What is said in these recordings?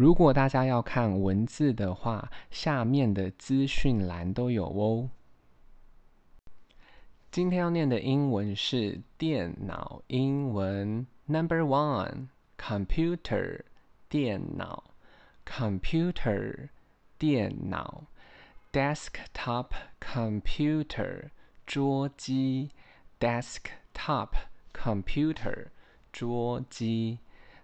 如果大家要看文字的话，下面的资讯栏都有哦。今天要念的英文是电脑英文，Number one，computer，电脑，computer，电脑，desktop computer，桌机，desktop computer，桌机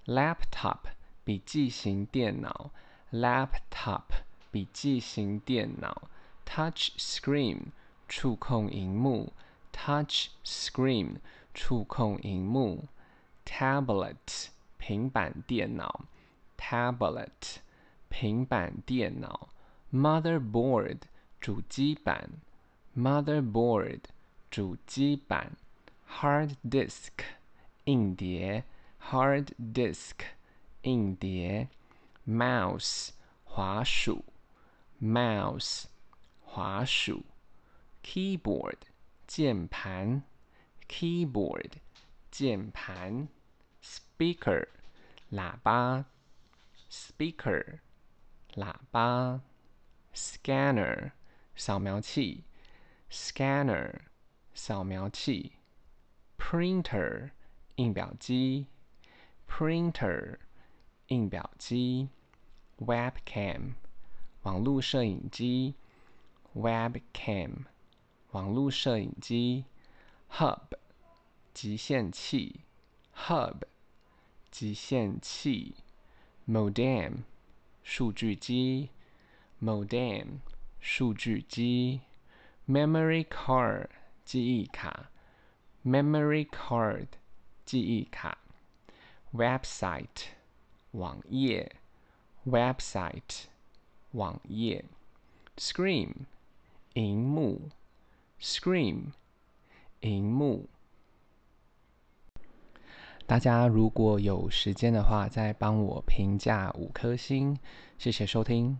，laptop。笔记型电脑，laptop，笔记型电脑，touch screen，触控荧幕，touch screen，触控荧幕，tablet，平板电脑，tablet，平板电脑，motherboard，主机板，motherboard，主机板，hard disk，硬碟，hard disk。硬碟，mouse，滑鼠，mouse，滑鼠，keyboard，键盘，keyboard，键盘，speaker，喇叭，speaker，喇叭，scanner，扫描器，scanner，扫描器，printer，印表机，printer。印表机，webcam，网络摄影机，webcam，网络摄影机，hub，集线器，hub，集线器，modem，数据机，modem，数据机，memory card，记忆卡，memory card，记忆卡，website。网页，website，网页，screen，荧幕，screen，荧幕。大家如果有时间的话，再帮我评价五颗星，谢谢收听。